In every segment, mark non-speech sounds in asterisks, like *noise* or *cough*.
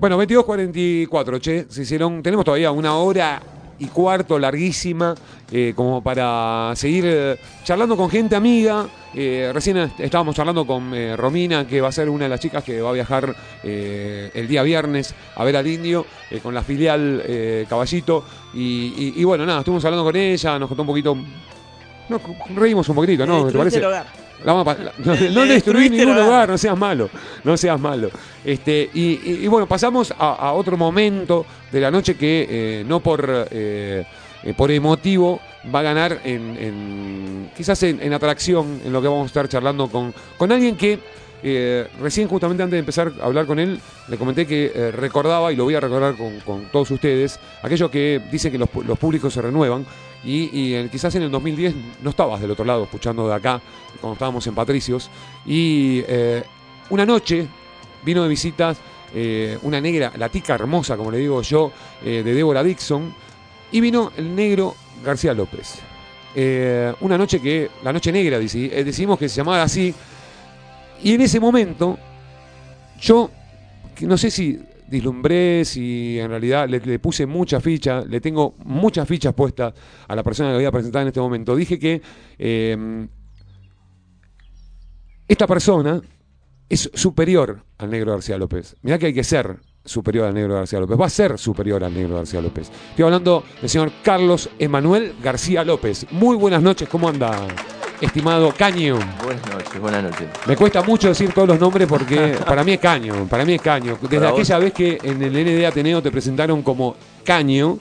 Bueno, 22.44, che, se hicieron, tenemos todavía una hora y cuarto larguísima eh, como para seguir eh, charlando con gente amiga. Eh, recién est- estábamos charlando con eh, Romina, que va a ser una de las chicas que va a viajar eh, el día viernes a ver al indio con la filial eh, Caballito. Y, y- y bueno, nada, estuvimos hablando con ella, nos contó un poquito. Nos reímos un poquito, ¿no? ¿Te parece? el hogar. La vamos a pa- *laughs* no, Le- ningún hogar. lugar, no seas malo, no seas malo. Este, y, y- y bueno, pasamos a, a otro momento de la noche que eh, no por, eh, eh, por emotivo va a ganar en, en- quizás en, en atracción, en lo que vamos a estar charlando con, con alguien que eh, recién justamente antes de empezar a hablar con él, le comenté que eh, recordaba, y lo voy a recordar con, con todos ustedes, aquello que dicen que los, los públicos se renuevan, y, y en- quizás en el 2010 no estabas del otro lado escuchando de acá, cuando estábamos en Patricios, y eh, una noche vino de visitas eh, una negra, la tica hermosa, como le digo yo, eh, de Débora Dixon, y vino el negro García López. Una noche que, la noche negra, deci- decidimos que se llamara así, y en ese momento, yo, no sé si dislumbré, si en realidad le, puse mucha ficha, le tengo muchas fichas puestas a la persona que voy a presentar en este momento. Dije que esta persona es superior al negro García López. Mirá que hay que ser superior al negro García López. Va a ser superior al negro García López. Estoy hablando del señor Carlos Emanuel García López. Muy buenas noches, ¿cómo anda, estimado Caño? Buenas noches, buenas noches. Me cuesta mucho decir todos los nombres porque *laughs* para mí es Caño, para mí es Caño. Desde vos. aquella vez que en el ND Ateneo te presentaron como Caño,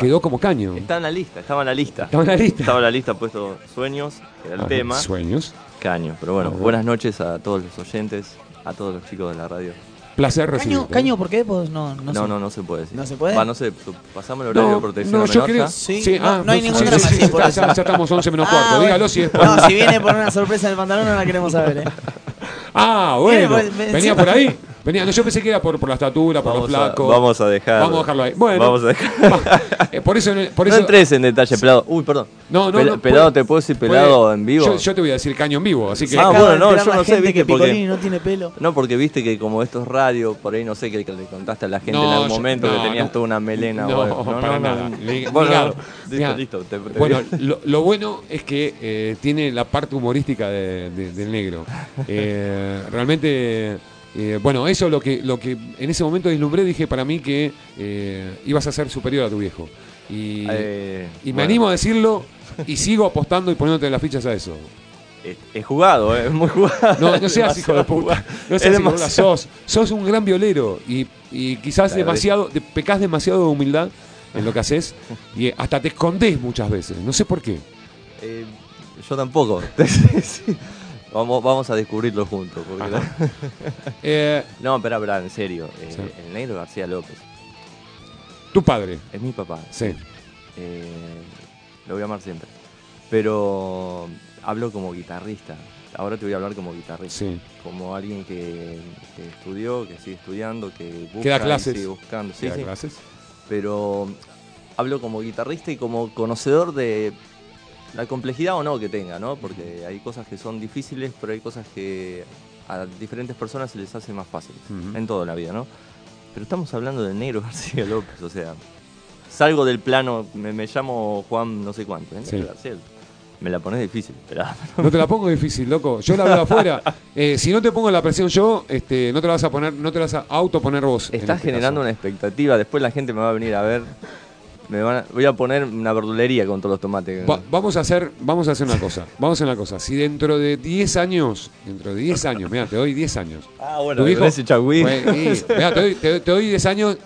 quedó como Caño. Está en la lista, estaba en la lista. Estaba en la lista. Estaba en la lista puesto sueños, que era el Ah, tema. Sueños. Caño. Pero bueno, buenas noches a todos los oyentes, a todos los chicos de la radio. Placer Caño, recibirte. caño, ¿por qué? Pues no, no, No, sé. no, no, se puede decir. ¿No se puede? Va, no sé, pasame el horario de protección no, a yo menor creo. ya. Sí, no- no hay ningún sí, drama, sí, sí, por ya, eso. ya- estamos 11 menos Ah, cuarto. bueno. Dígalo si es por. No, si viene por una sorpresa en el pantalón no la queremos saber, ¿eh? *laughs* Ah, bueno. Me- Venía por ahí. Venía, no, yo pensé que era por, por la estatura, por Vamos los a, flacos. vamos a dejar. Vamos a dejarlo ahí. Bueno. Vamos a dejar. Eh, por eso. Por no eso entres en detalle, pelado. Uy, perdón. No, no, Pel- no, pelado, puede- ¿te puedo decir pelado puede- en vivo? Yo, yo te voy a decir caño en vivo, así que. Ah, bueno, no, yo no sé, viste, que porque- Picolini no tiene pelo. No, porque viste que como esto es radio, por ahí no sé que le contaste a la gente No, en algún yo- momento no, que tenías no. toda una melena. No, para nada. Le- Bueno, no, listo, Mirá, listo. te- te- *laughs* Bueno, lo, lo bueno es que eh, tiene la parte humorística de- de- del negro. *laughs* Eh, realmente, eh, bueno, eso lo que, lo que en ese momento vislumbré, dije para mí que ibas a ser superior a tu viejo. Y, y me bueno. animo a decirlo y sigo apostando y poniéndote las fichas a eso. Es, es jugado, eh, es muy jugado. No, no seas *laughs* hijo de puta. No seas hijo de Sos, sos un gran violero y, y quizás demasiado, de- pecás demasiado de humildad en lo que haces *laughs* y eh, hasta te escondés muchas veces. No sé por qué. Eh, yo tampoco. *laughs* Vamos, vamos a descubrirlo juntos. porque- Eh, No, espera, espera, en serio. eh, Sí. El negro García López tu padre. es mi papá. Sí. Eh, lo voy a amar siempre. Pero hablo como guitarrista. Ahora te voy a hablar como guitarrista. Sí. Como alguien que, que estudió, que sigue estudiando, que busca Que da y clases. sigue buscando. Sí, ¿Te da sí. clases? Pero hablo como guitarrista y como conocedor de la complejidad o no que tenga, ¿no? Porque hay cosas que son difíciles, pero hay cosas que a diferentes personas se les hace más fácil. Ujú. En toda la vida, ¿no? Pero estamos hablando del negro *laughs* García López, o sea, salgo del plano, me, me llamo Juan no sé cuánto, ¿eh? Sí. Me la pones difícil, pero No te la pongo difícil, loco. Yo la veo afuera. Eh, si no te pongo la presión yo, este, no te la vas a poner, no te la vas a autoponer vos. estás este generando caso. una expectativa, después la gente me va a venir a ver. Me van a- voy a poner una verdulería con todos los tomates. Va- vamos a hacer, vamos a hacer una cosa. Vamos a hacer una cosa. Si dentro de 10 años, dentro de 10 años, mira, te doy 10 años. Ah, bueno, ese chagüí. Mirá, te, doy, te- te doy 10 años.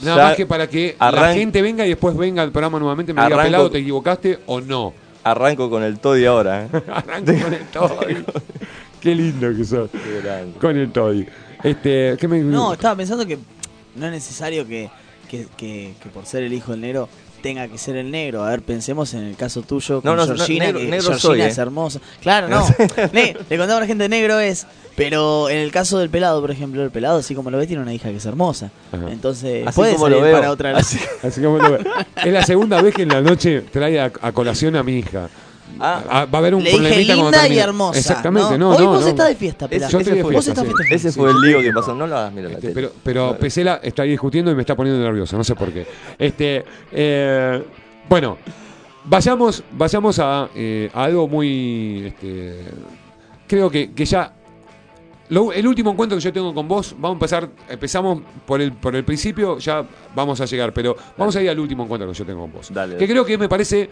Nada Ya más que para que la gente venga y después venga al programa nuevamente me diga pelado, te equivocaste o no. Arranco con el Toddy ahora, ¿eh? *laughs* Arranco con el Toy. Qué lindo que sos. Qué grande. Con el Toy. Este, ¿qué me No, estaba pensando que no es necesario que, que, que- que por ser el hijo del negro tenga que ser el negro. A ver, pensemos en el caso tuyo con No, no, no, Georgina, negro- que negro Georgina soy, es eh. hermosa. Claro, no. *laughs* Ne- le contaba a la gente negro es. Pero en el caso del pelado, por ejemplo, el pelado, así como lo ves, tiene una hija que es hermosa. Ajá. Entonces, Así puede como salir lo veo. para otra *laughs* Así- Así como lo veo. Es la segunda vez que en la noche trae a, a colación a mi hija. Ah, Ah, va a haber un Le dije linda y hermosa. Exactamente, no, Hoy no. vos no. estás de fiesta. Yo estoy de Ese fue- Vos fiesta, sí. ese fue el lío que pasó. No lo hagas, mira la Este, tele. pero, pero Pesela está ahí discutiendo y me está poniendo nervioso, no sé por qué. Este, eh, bueno, vayamos, vayamos a, eh, a algo muy. Este, creo que, que ya. lo- el último encuentro que yo tengo con vos, vamos a empezar, empezamos por el, por el principio, ya vamos a llegar, pero vamos a ir al último encuentro que yo tengo con vos. Dale, Que dale. creo que me parece,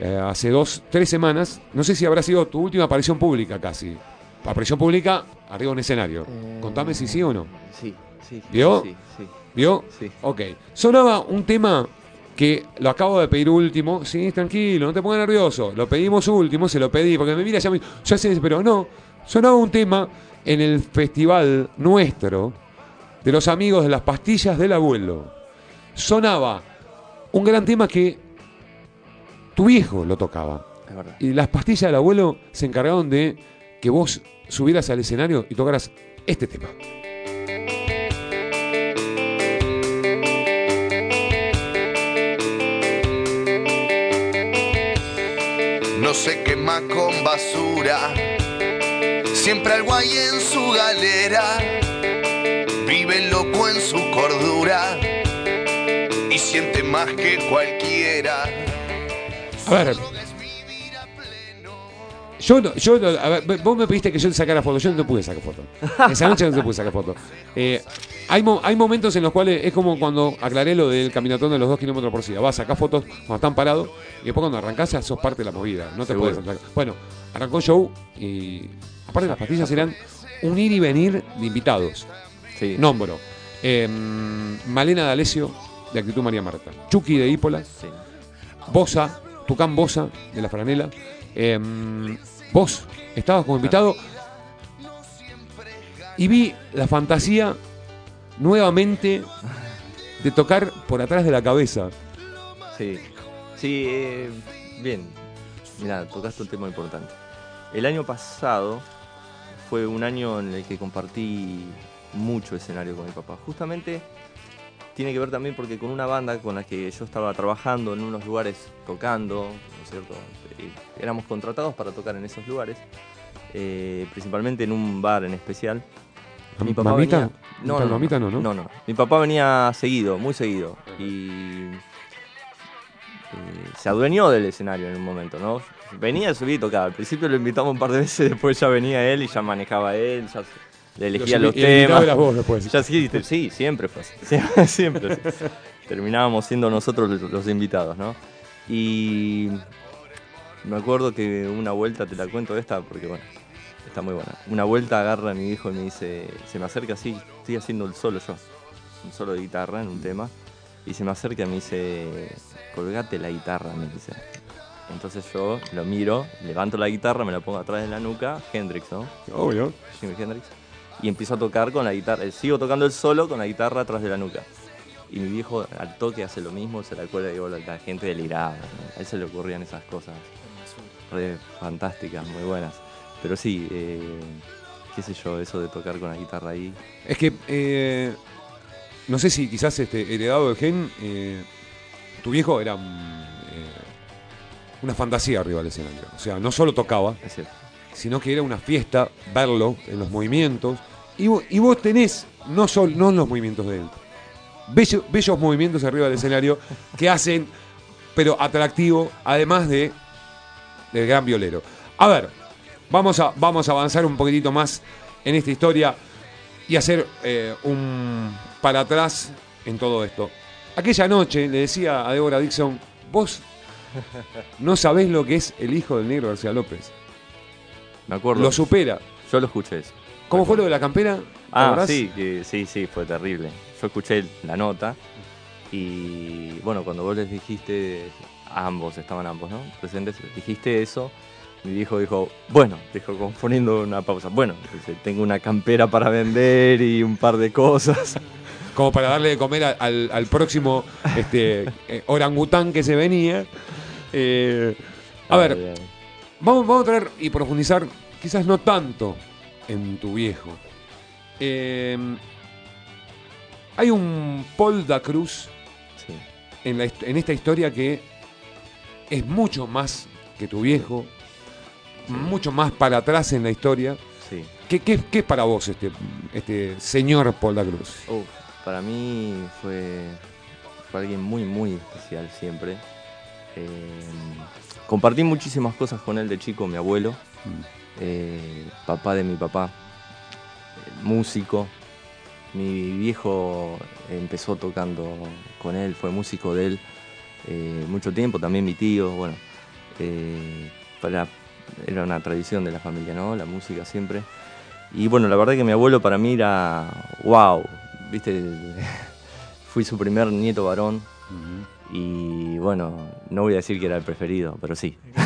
eh, hace dos, tres semanas, no sé si habrá sido tu última aparición pública casi. Aparición pública arriba de un escenario. Contame si sí o no. Sí, sí. ¿Vio? Sí, sí. ¿Vio? Sí. Ok. Sonaba un tema que lo acabo de pedir último. Sí, tranquilo, no te pongas nervioso. Lo pedimos último, se lo pedí, porque me mira ya me. Ya sé, pero no. Sonaba un tema en el festival nuestro de los amigos de las pastillas del abuelo. Sonaba un gran tema que tu viejo lo tocaba. Es verdad. Y las pastillas del abuelo se encargaron de que vos subieras al escenario y tocaras este tema. no se quema con basura. Siempre algo hay en su galera, vive loco en su cordura y siente más que cualquiera. A ver, Yo, no- yo no- a ver, vos me pediste que yo sacara foto, yo no te pude sacar foto. Esa noche no te pude sacar foto. Eh, hay, mo- hay momentos en los cuales es como cuando aclaré lo del caminatón de los dos kilómetros por día. Vas a sacar fotos cuando están parados y después cuando arrancás ya sos parte de la movida. No te puedes sacar. Bueno, arrancó el show y aparte las pastillas eran un ir y venir de invitados. Sí. Nombro. eh, Malena D'Alessio, de Actitud María Marta. Chucky de Ípola. Sí. Bosa, Tucán Bosa, de la franela. Eh, vos estabas como invitado y vi la fantasía nuevamente de tocar por atrás de la cabeza. Sí, sí, eh, bien. Mira, tocaste un tema importante. El año pasado fue un año en el que compartí mucho escenario con mi papá. Justamente tiene que ver también porque con una banda con la que yo estaba trabajando en unos lugares tocando, ¿no es cierto? Éramos contratados para tocar en esos lugares, eh, principalmente en un bar en especial. Mi papá ¿Mamita? venía- No, Tal no, mamita no, ¿no? no, no. Mi papá venía seguido, muy seguido. Y eh, se adueñó del escenario en un momento, ¿no? Venía, subía y tocaba. Al principio lo invitamos un par de veces, *laughs* después ya venía él y ya manejaba él, ya le elegía Los temas. las vos después. Ya sí, te- sí, siempre fue así. Sie- *laughs* Siempre. así. Terminábamos siendo nosotros los, los invitados, ¿no? Y Me acuerdo que una vuelta, te la cuento esta porque bueno, está muy buena. Una vuelta agarra a mi hijo y me dice, se me acerca así, estoy haciendo el solo yo, un solo de guitarra en un tema, y se me acerca y me dice, colgate la guitarra, me dice. Entonces yo lo miro, levanto la guitarra, me la pongo atrás de la nuca, Hendrix, ¿no? Obvio. Jimi Hendrix. Y empiezo a tocar con la guitarra, sigo tocando el solo con la guitarra atrás de la nuca. Y mi viejo al toque hace lo mismo, se la y digo, la, gente deliraba. ¿no? A él se le ocurrían esas cosas re fantásticas, muy buenas. Pero sí, eh, qué sé yo, eso de tocar con la guitarra ahí. Es que, eh, no sé si quizás este, heredado de gen, eh, tu viejo era una fantasía arriba del escenario. O sea, no solo tocaba, sino que era una fiesta verlo en los movimientos. Y, vo- y vos tenés, no, sol, no los movimientos de él, bello- bellos movimientos arriba del escenario que hacen, pero atractivo, además de del gran violero. A ver, vamos a, vamos a avanzar un poquitito más en esta historia y hacer eh, un para atrás en todo esto. Aquella noche le decía a Débora Dixon, vos no sabés lo que es el hijo del negro García López. Me acuerdo. Lo supera. yo lo escuché eso. ¿Cómo fue lo de la campera? ¿Te Ah, sí, que, sí, sí, fue terrible. Yo escuché la nota y bueno, cuando vos les dijiste, a ambos, estaban ambos, ¿no? Presentes, dijiste eso, mi viejo dijo, bueno, dijo, como poniendo una pausa, bueno, dice, tengo una campera para vender y un par de cosas. *laughs* Como para darle de comer a- al, al próximo este, eh, orangután que se venía. Eh, a ver. Vamos, vamos a traer y profundizar, quizás no tanto en tu viejo. Eh, hay un Paul da Cruz Sí, en, la en esta historia que es mucho más que tu viejo, mucho más para atrás en la historia. sí. ¿Qué, qué- qué es para vos este, este señor Paul da Cruz? Uf, para mí fue, fue alguien muy, muy especial siempre. Eh, compartí muchísimas cosas con él de chico, mi abuelo, eh, papá de mi papá, músico. Mi viejo empezó tocando con él, fue músico de él eh, mucho tiempo, también mi tío, bueno, eh, para- era una tradición de la familia, ¿no? La música siempre. Y bueno, la verdad que mi abuelo para mí era wow, viste, *laughs* fui su primer nieto varón y bueno, no voy a decir que era el preferido, pero sí. *laughs*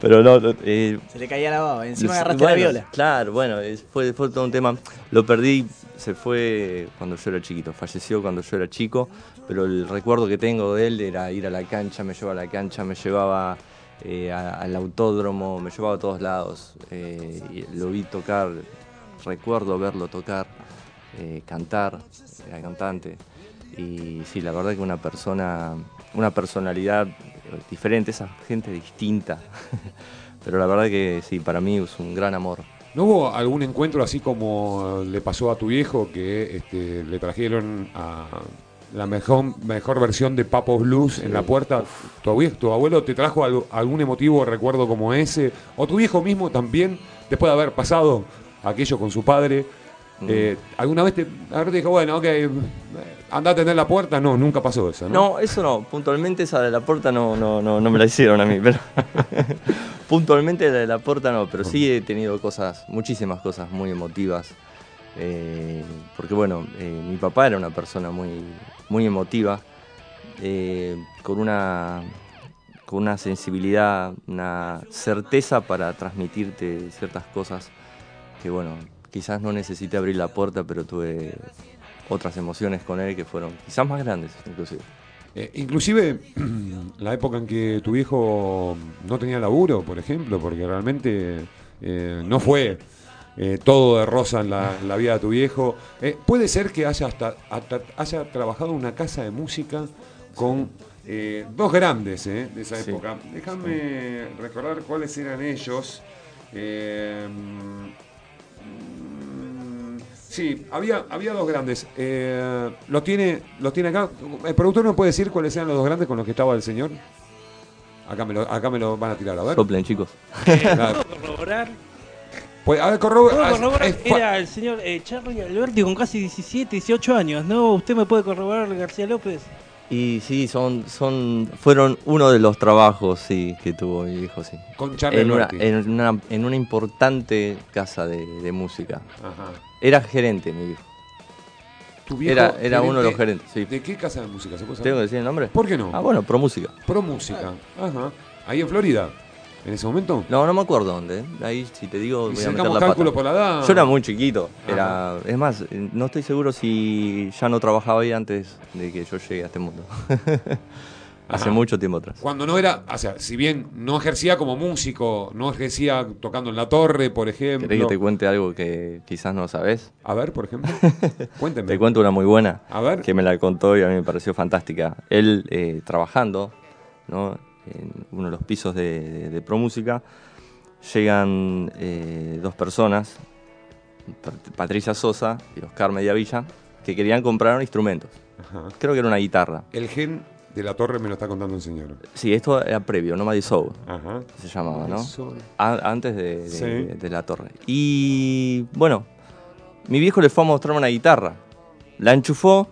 pero no, eh, Se le caía la baba, encima Sí, agarraste la viola. Claro, bueno, fue, fue todo un tema. Lo perdí, se fue cuando yo era chiquito, falleció cuando yo era chico, pero el recuerdo que tengo de él era ir a la cancha, me llevaba a la cancha, me llevaba eh, a- al autódromo, me llevaba a todos lados. eh, y lo vi tocar, recuerdo verlo tocar, eh, cantar, era cantante. Y sí, la verdad que una persona, una personalidad diferente, esa gente distinta. *laughs* Pero la verdad que sí, para mí es un gran amor. ¿No hubo algún encuentro así como le pasó a tu viejo que este, le trajeron a la mejor, mejor versión de Papo Blues en la puerta? ¿Tu, abue- tu abuelo te trajo algo- algún emotivo recuerdo como ese? ¿O tu viejo mismo también, después de haber pasado aquello con su padre, Mm. eh, alguna vez te, haber dijo, bueno, ok, anda a tener la puerta? No, nunca pasó eso, ¿no? No, eso no, puntualmente esa de la puerta no, no, no, no me la hicieron a mí, pero *laughs* puntualmente la de la puerta no, pero sí he tenido cosas, muchísimas cosas muy emotivas. eh, porque bueno, eh, mi papá era una persona muy, muy emotiva, con una con una sensibilidad, una certeza para transmitirte ciertas cosas que bueno, quizás no necesité abrir la puerta, pero tuve otras emociones con él que fueron quizás más grandes inclusive. Eh, inclusive *clears throat* la época en que tu viejo no tenía laburo, por ejemplo, porque realmente eh, no fue eh, todo de rosa en la, en la vida de tu viejo. Puede ser que haya, hasta, hasta- haya trabajado en una casa de música con dos grandes de esa Sí. época. Déjame recordar cuáles eran ellos. Eh, Sí, había, había dos grandes. Eh, ¿lo, tiene, ¿Lo tiene acá? ¿El productor me puede decir cuáles eran los dos grandes con los que estaba el señor? Acá me lo, acá me lo van a tirar, a ver. Soplen chicos. Claro. ¿Puedo corroborar? Pues, a ver, corrobo- ¿Puedo ah, corroborar? Era el señor eh, Charlie Alberti con casi 17, 18 años, ¿no? ¿Usted me puede corroborar García López? Y sí, son, son, fueron uno de los trabajos sí, que tuvo mi viejo, sí. Con Charlie En una, Alberti. en, una, en una importante casa de, de música. Ajá. Era gerente, mi viejo. Tu viejo Era, era uno de los gerente- gerentes, sí. ¿De qué casa de música? ¿Se puede saber? ¿Tengo que decir el nombre? ¿Por qué no? Ah, bueno, Pro Música. Pro Música. Ajá. Ahí en Florida. ¿En ese momento? No, no me acuerdo dónde. ¿eh? Ahí, si te digo, Y voy a meter sacamos la cálculo pata. por la edad. Yo era muy chiquito. Era, es más, no estoy seguro si ya no trabajaba ahí antes de que yo llegue a este mundo. *laughs* Hace mucho tiempo atrás. Cuando no era, o sea, si bien no ejercía como músico, no ejercía tocando en la torre, por ejemplo. ¿Querés que te cuente algo que quizás no sabes? A ver, por ejemplo. *laughs* Cuénteme. Te cuento una muy buena. A ver. Que me la contó y a mí me pareció fantástica. Él eh, trabajando ¿no? en uno de los pisos de, de, de Pro Música, llegan eh, dos personas, Pat- Patricia Sosa y Oscar Mediavilla, que querían comprar instrumentos. Ajá. Creo que era una guitarra. El gen de la torre me lo está contando el señor. Sí, esto era previo, Nomad Soul Ajá. se llamaba, ¿no? A- antes de, de- Sí. de- de la torre. Y bueno, mi viejo le fue a mostrar una guitarra. La enchufó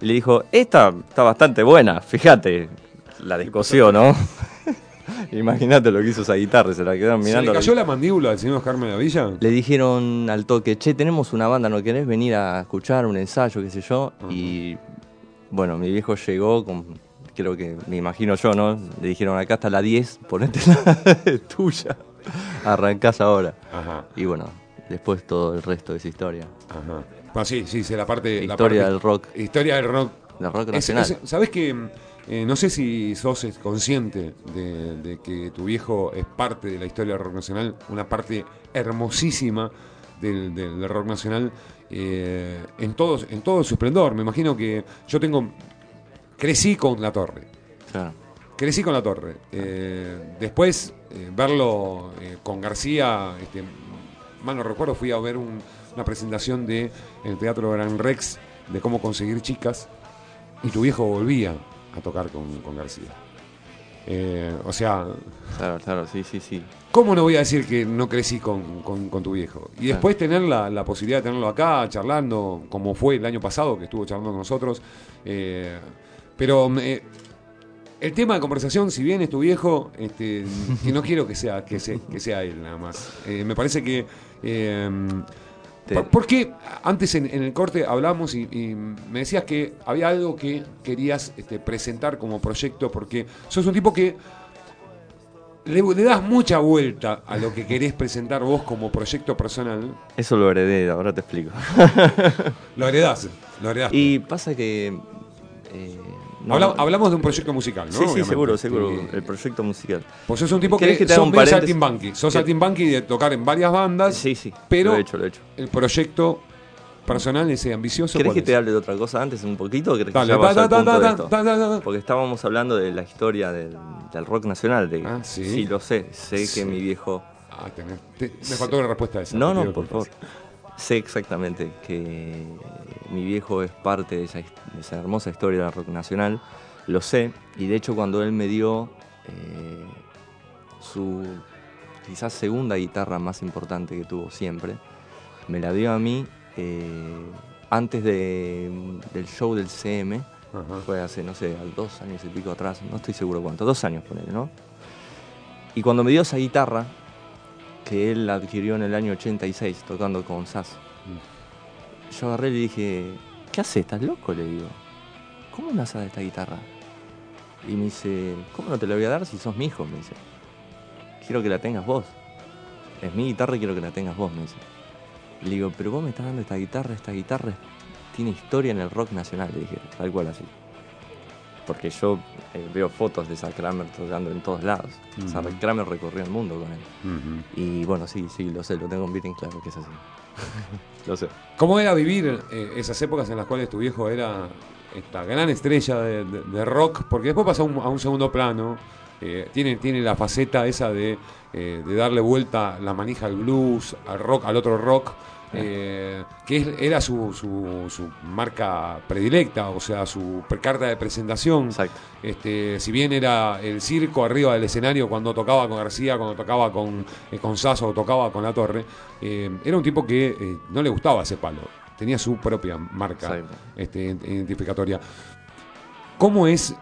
y le dijo, esta está bastante buena, fíjate. La descosió, ¿no? *laughs* Imagínate lo que hizo esa guitarra, se la quedaron ¿Se mirando. le cayó la mandíbula al señor Oscar Villa? Le dijeron al toque, che, tenemos una banda, ¿no querés venir a escuchar un ensayo, qué sé yo? Y bueno, mi viejo llegó con, creo que, me imagino yo, ¿no? Le dijeron, acá está la 10, ponete la tuya, arrancás ahora. Ajá. Y bueno, después todo el resto de esa historia. Ajá. Bueno, sí, sí, sí, la parte. la Historia parte- del rock. Historia del rock. Del rock Es- nacional. es- ¿Sabés que eh, no sé si sos consciente de, de que tu viejo es parte de la historia del rock nacional, una parte hermosísima del, del- del rock nacional eh, en, todo, en todo su esplendor? Me imagino que yo tengo. Crecí con La Torre. Claro. Crecí con La Torre. Eh, después, eh, verlo eh, con García, este, mal no recuerdo, fui a ver un- una presentación de en el Teatro Gran Rex de cómo conseguir chicas y tu viejo volvía a tocar con, con García. O sea, Claro, claro, sí, sí, sí. ¿cómo no voy a decir que no crecí con, con- con tu viejo? Y después tener la, la posibilidad de tenerlo acá, charlando, como fue el año pasado, que estuvo charlando con nosotros. eh, pero eh, el tema de conversación, si bien es tu viejo, este, que no quiero que sea, que sea, que sea él nada más. Eh, me parece que... eh, Te- ¿Por, por qué antes en, en el corte hablamos y, y me decías que había algo que querías este, presentar como proyecto? Porque sos un tipo que le, le das mucha vuelta a lo que querés presentar vos como proyecto personal. Eso lo heredé, ahora te explico. Lo heredás, lo heredás. y pasa que... eh, no- Habla- hablamos de un proyecto musical, ¿no? Sí, sí, Obviamente. seguro, seguro. El proyecto musical. Pues sos un tipo ¿Querés que, que sos un medio saltimbanqui. Sos ¿Qué- saltimbanqui de tocar en varias bandas. Sí, sí. Pero Lo he hecho, lo he hecho. el proyecto personal, ese ambicioso. ¿Querés ¿cuál que te hable de otra cosa antes un poquito? o que Dale, da, da, da, punto de esto? Porque estábamos hablando de la historia del, del rock nacional. De, Ah, ¿sí? lo sé. Sé que mi viejo... Ah, tenés- te- me faltó una respuesta a esa. No, no, por favor. Sé exactamente que mi viejo es parte de esa, his- de esa hermosa historia del rock nacional. Lo sé. Y de hecho cuando él me dio eh, su quizás segunda guitarra más importante que tuvo siempre, me la dio a mí eh, antes de- del show del CM. Ajá. Fue hace, no sé, dos años y pico atrás, no estoy seguro cuánto, dos años ponele, ¿no? Y cuando me dio esa guitarra, que él adquirió en el año 86 tocando con Sass, yo agarré y le dije, ¿qué haces? ¿Estás loco? Le digo, ¿cómo a dar esta guitarra? Y me dice, ¿cómo no te la voy a dar si sos mi hijo? Me dice, quiero que la tengas vos. Es mi guitarra y quiero que la tengas vos, me dice. Le digo, pero vos me estás dando esta guitarra, esta guitarra tiene historia en el rock nacional, le dije, tal cual así. Porque yo eh, veo fotos de Zack Kramer tocando en todos lados. Zack Kramer recorrió el mundo con él. Y bueno, sí, sí, lo sé, lo tengo bien claro que es así. *laughs* lo sé. ¿Cómo era vivir eh, esas épocas en las cuales tu viejo era esta gran estrella de, rock? Porque después pasa un, a un segundo plano. eh, tiene, tiene la faceta esa eh, de darle vuelta la manija al blues, al rock, al otro rock. Eh, que era su, su- su marca predilecta, o sea, su carta de presentación. Exacto. Este, si bien era el circo arriba del escenario cuando tocaba con García, cuando tocaba con, eh, con Sasso tocaba con La Torre, eh, era un tipo que eh, no le gustaba ese palo. Tenía su propia marca Exacto. este, identificatoria. ¿cómo es,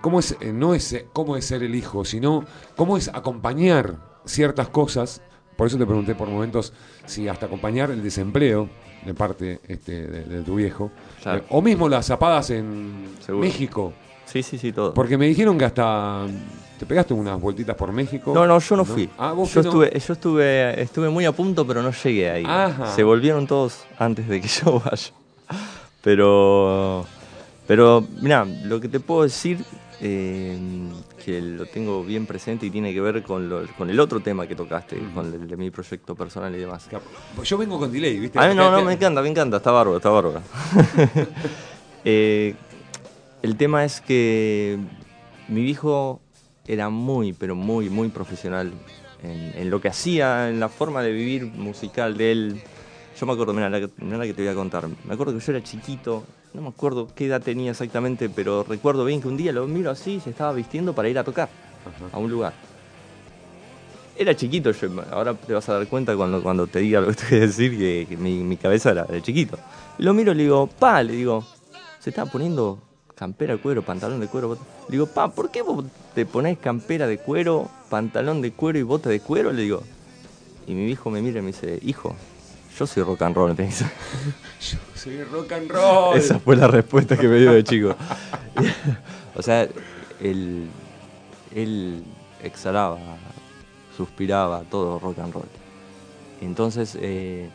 cómo es no es cómo es ser el hijo, sino cómo es acompañar ciertas cosas? Por eso te pregunté por momentos si hasta acompañar el desempleo de parte este, de, de tu viejo, Claro. eh, o mismo las zapadas en Seguro. México, Sí, sí, sí, todo. porque me dijeron que hasta te pegaste unas vueltitas por México. No, no, yo no fui. Ah, vos yo no. estuve, yo estuve, estuve muy a punto, pero no llegué ahí. Ajá. Se volvieron todos antes de que *laughs* yo vaya. Pero, pero, mira, lo que te puedo decir, eh, que lo tengo bien presente y tiene que ver con, lo- con el otro tema que tocaste, con el de mi proyecto personal y demás. Yo vengo con delay, ¿viste? A mí no, no, me *laughs* encanta, me encanta, está bárbaro, está bárbaro. *laughs* Eh, el tema es que mi viejo era muy, pero muy, muy profesional en, en lo que hacía, en la forma de vivir musical de él. Yo me acuerdo, mira la que te voy a contar. Me acuerdo que yo era chiquito, no me acuerdo qué edad tenía exactamente, pero recuerdo bien que un día lo miro así, se estaba vistiendo para ir a tocar a un lugar. Era chiquito, yo, ahora te vas a dar cuenta cuando, cuando te diga lo que te voy a decir, que, que mi, mi cabeza era de chiquito. Y lo miro y le digo, pa, le digo, se estaba poniendo campera de cuero, pantalón de cuero. bota-". Le digo, pa, ¿por qué vos te ponés campera de cuero, pantalón de cuero y bota de cuero? Le digo. Y mi hijo me mira y me dice, hijo, yo soy rock and roll, me dice. *laughs* Yo soy rock and roll. Esa fue la respuesta que me dio de chico. *laughs* o sea, él, él exhalaba, suspiraba, todo rock and roll. Entonces, eh,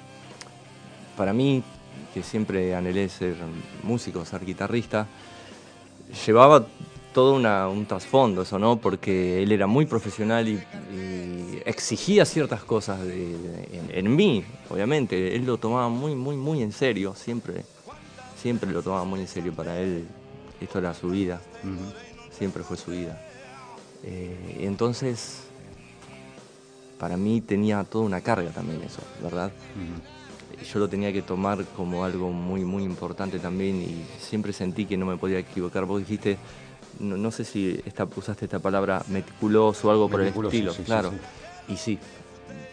para mí, que siempre anhelé ser músico, ser guitarrista, llevaba todo una- un trasfondo eso, ¿no? Porque él era muy profesional y, y exigía ciertas cosas de- de- en, en mí, obviamente. Él lo tomaba muy, muy, muy en serio, siempre, siempre lo tomaba muy en serio. Para él esto era su vida, siempre fue su vida. Eh, entonces, para mí tenía toda una carga también eso, ¿verdad? yo lo tenía que tomar como algo muy, muy importante también y siempre sentí que no me podía equivocar. Vos dijiste, no, no sé si esta, usaste esta palabra meticuloso o algo por el estilo, sí, claro. sí. Y sí,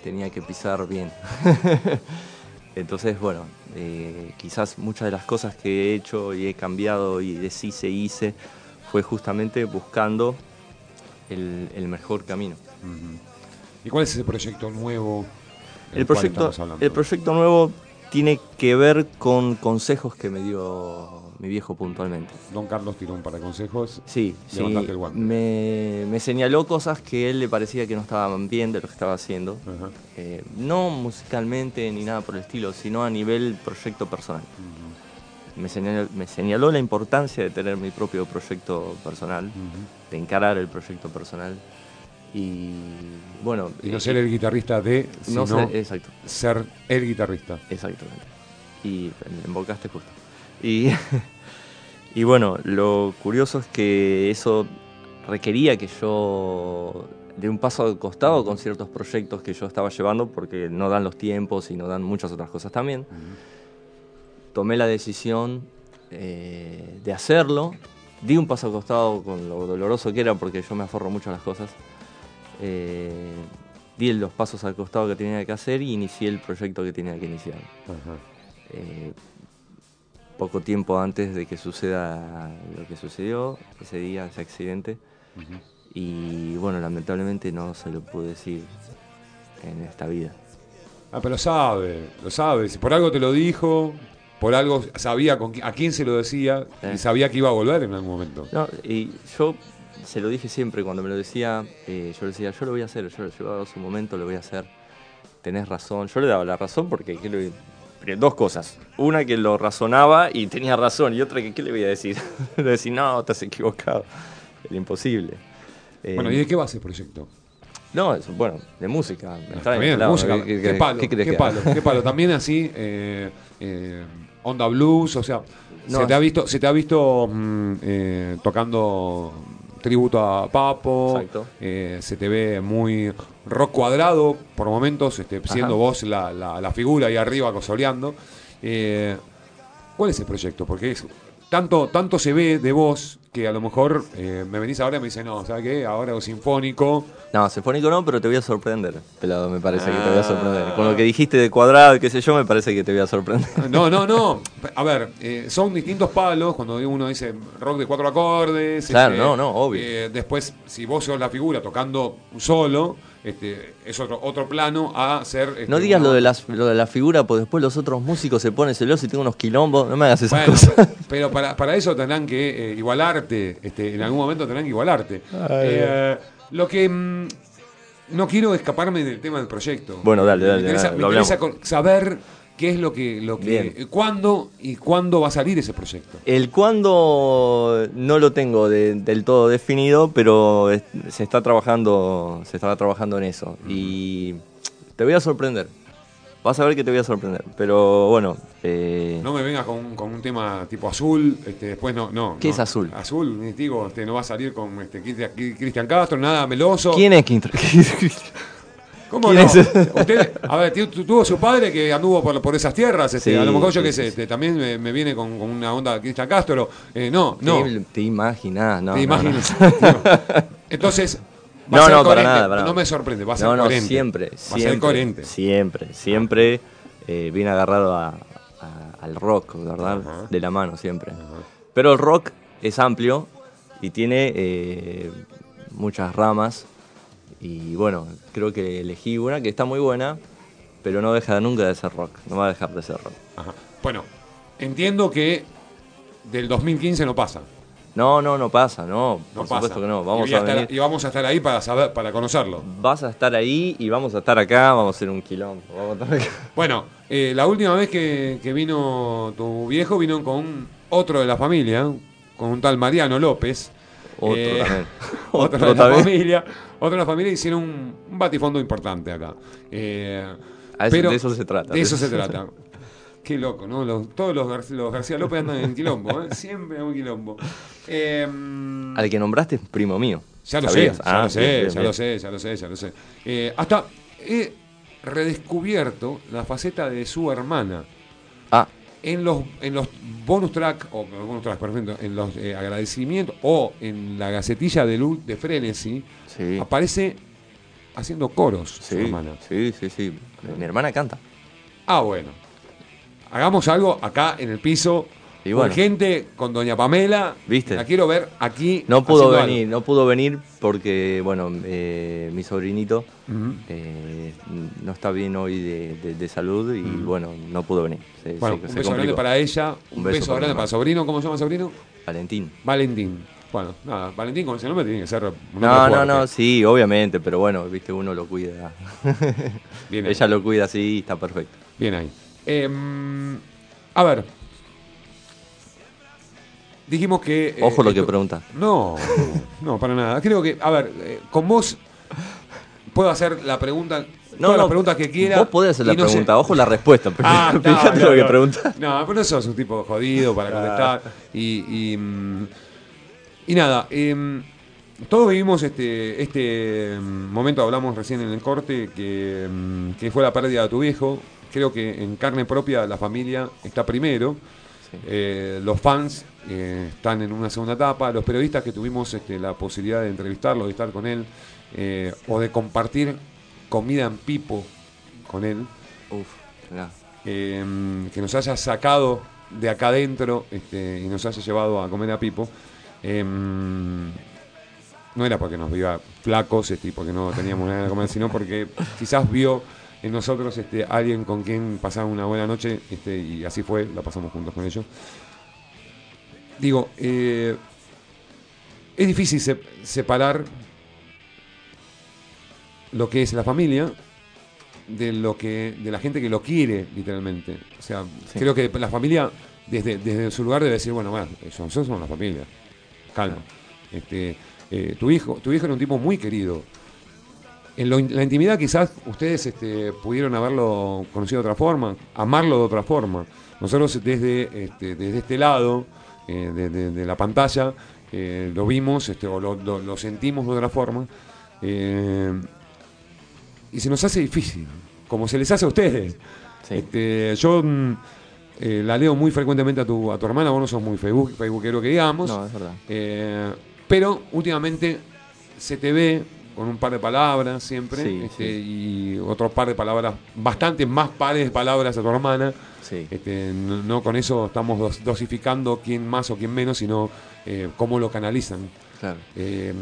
tenía que pisar bien. *laughs* Entonces, bueno, eh, quizás muchas de las cosas que he hecho y he cambiado y deshice hice fue justamente buscando el, el mejor camino. ¿Y cuál es ese proyecto nuevo? El proyecto, el proyecto nuevo tiene que ver con consejos que me dio mi viejo puntualmente. Don Carlos tiró un par de consejos. Sí, sí. Levantaste el guante. Me, me señaló cosas que él le parecía que no estaban bien de lo que estaba haciendo. Eh, no musicalmente ni nada por el estilo, sino a nivel proyecto personal. Me señaló, me señaló la importancia de tener mi propio proyecto personal, de encarar el proyecto personal. Y bueno. Y no eh, ser el guitarrista de, no ser- exacto. ser el guitarrista. Exactamente. Y embocaste justo. Y, *laughs* y bueno, lo curioso es que eso requería que yo dé un paso al costado con ciertos proyectos que yo estaba llevando porque no dan los tiempos y no dan muchas otras cosas también. Tomé la decisión eh, de hacerlo. Di un paso al costado con lo doloroso que era porque yo me aforro mucho a las cosas. Eh, di los pasos al costado que tenía que hacer y inicié el proyecto que tenía que iniciar. Eh, poco tiempo antes de que suceda lo que sucedió, ese día, ese accidente. Y bueno, lamentablemente no se lo pude decir en esta vida. Ah, pero lo sabe, lo sabe. Si por algo te lo dijo, por algo sabía con a quién se lo decía Eh. y sabía que iba a volver en algún momento. No, y yo se lo dije siempre cuando me lo decía, eh, yo le decía, yo lo voy a hacer, yo lo llevaba a su momento, lo voy a hacer. Tenés razón. Yo le daba la razón porque ¿qué le- pero dos cosas. Una que lo razonaba y tenía razón, y otra que ¿qué le voy a decir? le voy a decir, no, estás equivocado. Era imposible. Eh, Bueno, ¿y de qué va ese proyecto? No, es, bueno, de música. me Está extraña, bien, claro, música. ¿qué- Qué, qué- palo, qué palo, qué palo. También así, eh, eh, onda blues, o sea, No, se, te ha visto, se te ha visto mm, eh, tocando tributo a Papo, Exacto. eh, se te ve muy rock cuadrado por momentos, este, siendo Ajá. vos la, la- la figura ahí arriba cosoleando. Eh, ¿Cuál es el proyecto? Porque es tanto, tanto se ve de vos que a lo mejor eh, me venís ahora y me dices, no, ¿sabes qué? Ahora hago sinfónico. No, sinfónico no, pero te voy a sorprender. Pelado, me parece que te voy a sorprender. Con lo que dijiste de cuadrado y qué sé yo, me parece que te voy a sorprender. *laughs* No, no, no. *laughs* A ver, eh, son distintos palos. Cuando uno dice rock de cuatro acordes. Claro, no, no, obvio. eh, después, si vos sos la figura tocando solo, este, es otro, otro plano a ser. este, No digas una- lo de, las, lo de la figura, porque después los otros músicos se ponen celosos y tengo unos quilombos. No me hagas esas Bueno, cosas. *laughs* pero para, para eso tendrán que eh, igualarte. Este, en algún momento tendrán que igualarte. Eh, lo que. mm, no quiero escaparme del tema del proyecto. Bueno, dale, dale, Me interesa, dale, me interesa saber qué es lo que. Lo que Bien. eh, ¿Cuándo y cuándo va a salir ese proyecto? El cuándo no lo tengo de- del todo definido, pero es- se está trabajando, se está trabajando en eso. Y te voy a sorprender. Vas a ver que te voy a sorprender. Pero bueno, eh, No me vengas con, un- con un tema tipo azul, este, después no, no. ¿Qué no. es azul? Azul, digo, este, no va a salir con este, Cristian Cristian Castro, nada meloso. ¿quién es Quintra? *laughs* ¿Cómo no? Usted, a ver, tu- tu- tuvo su padre que anduvo por, por esas tierras, este, Sí, a lo mejor yo qué sé, este, también me, me viene con, con una onda Cristian Castro. Eh, no, no. Te, te imaginas, no. ¿Te no, no. imaginas? *laughs* Entonces, va a No, ser no, para coherente. nada, para no me sorprende, va a ser no, coherente. siempre, Va a siempre. ser coherente. Siempre, siempre eh, viene agarrado a- a- al rock, ¿verdad? Ajá. De la mano, siempre. Pero el rock es amplio y tiene eh, muchas ramas. Y bueno, creo que elegí una que está muy buena, pero no deja nunca de ser rock. No va a dejar de ser rock. Ajá. Bueno, entiendo que del 2015 no pasa. No, no, no pasa, no. No por pasa. supuesto que no. Vamos voy a estar, y vamos a estar ahí para saber, para conocerlo. Vas a estar ahí y vamos a estar acá, vamos a hacer un quilombo. Vamos a estar acá. *laughs* Bueno, eh, la última vez que, que vino tu viejo vino con otro de la familia, con un tal Mariano López. Otro Eh, también. *laughs* otro Otro *laughs* de la también. familia. La familia hicieron un, un batifondo importante acá. Eh, A eso- de eso se trata. De eso se trata. *laughs* Qué loco, ¿no? Los- todos los, Gar- los García López andan en quilombo, ¿eh? *laughs* Siempre en un quilombo. Eh, Al que nombraste es primo mío. ya lo ¿Sabías? sé, ya Ah, lo sé, bien, bien, ya lo sé, ya lo sé, ya lo sé. Eh, hasta he redescubierto la faceta de su hermana. Ah, En los, en los bonus track, o bonus track, perfecto, en los eh, agradecimientos o en la gacetilla de, Lu- de Frenesy, sí. aparece haciendo coros su Sí, hermana. sí, sí, sí. Mi hermana canta. Ah, bueno. Hagamos algo acá en el piso. Y bueno. Urgente con Doña Pamela. ¿Viste? La quiero ver aquí. No pudo venir, algo. no pudo venir porque, bueno, eh, mi sobrinito eh, no está bien hoy de, de- de salud y, bueno, no pudo venir. Se, Bueno, se- un se beso grande para ella. Un, beso, beso para grande para sobrino. ¿Cómo se llama sobrino? Valentín. Valentín. Bueno, nada, Valentín con ese nombre tiene que ser. un No, no, no, sí, obviamente, pero bueno, viste, uno lo cuida. *laughs* Bien ahí. Ella lo cuida así está perfecto. Bien ahí. Em, a ver. Dijimos que. eh, Ojo lo que pregunta. No, no, para nada. Creo que, a ver, eh, con vos puedo hacer la pregunta. todas las preguntas que quiera. Vos podés hacer la no sé- pregunta, ojo la respuesta. Ah, *laughs* no, fíjate no, lo que no. preguntas. No, pero no sos un tipo jodido para contestar. Y, y, mm, y nada, em, todos vivimos este, este mm, momento, hablamos recién en el corte, que, mm, que fue la pérdida de tu viejo. Creo que en carne propia la familia está primero. Eh, los fans eh, están en una segunda etapa. Los periodistas que tuvimos este, la posibilidad de entrevistarlo, de estar con él, eh, o de compartir comida en pipo con él, Uf, que nos haya sacado de acá adentro este, y nos haya llevado a comer a Pipo, eh, no era porque nos viva flacos este, y porque no teníamos nada de comer, sino porque quizás vio en nosotros este, alguien con quien pasar una buena noche este, y así fue, la pasamos juntos con ellos. Digo, eh, es difícil se- separar lo que es la familia de lo que de la gente que lo quiere literalmente o sea Sí. creo que la familia desde, desde su lugar debe decir bueno bueno nosotros somos la familia calma este eh, tu hijo tu hijo era un tipo muy querido en lo la intimidad quizás ustedes este, pudieron haberlo conocido de otra forma amarlo de otra forma nosotros desde este, desde este lado eh, de, de- de la pantalla eh, lo vimos este, o lo, lo- lo sentimos de otra forma eh, y se nos hace difícil, como se les hace a ustedes. Sí. Este, yo mm, eh, la leo muy frecuentemente a tu, a tu hermana, vos no sos muy Facebook, facebookero que digamos. No, es verdad. Eh, pero últimamente se te ve con un par de palabras siempre Sí, este, y otro par de palabras, bastante más pares de palabras a tu hermana. Sí. Este, no, no con eso estamos dos- dosificando quién más o quién menos, sino eh, cómo lo canalizan. Claro. Eh,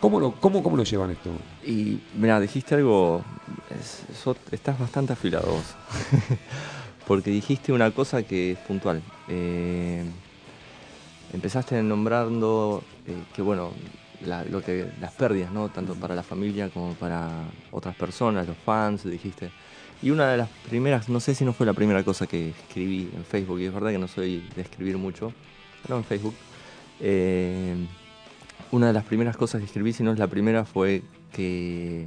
¿cómo, lo, cómo, ¿Cómo lo llevan esto? Y mira, dijiste algo, es- estás bastante afilado vos. *laughs* Porque dijiste una cosa que es puntual. Eh, empezaste nombrando eh, que, bueno, las pérdidas, ¿no? Tanto para la familia como para otras personas, los fans, dijiste. Y una de las primeras, no sé si no fue la primera cosa que escribí en Facebook, y es verdad que no soy de escribir mucho, no en Facebook. eh, una de las primeras cosas que escribí, si no es la primera, fue que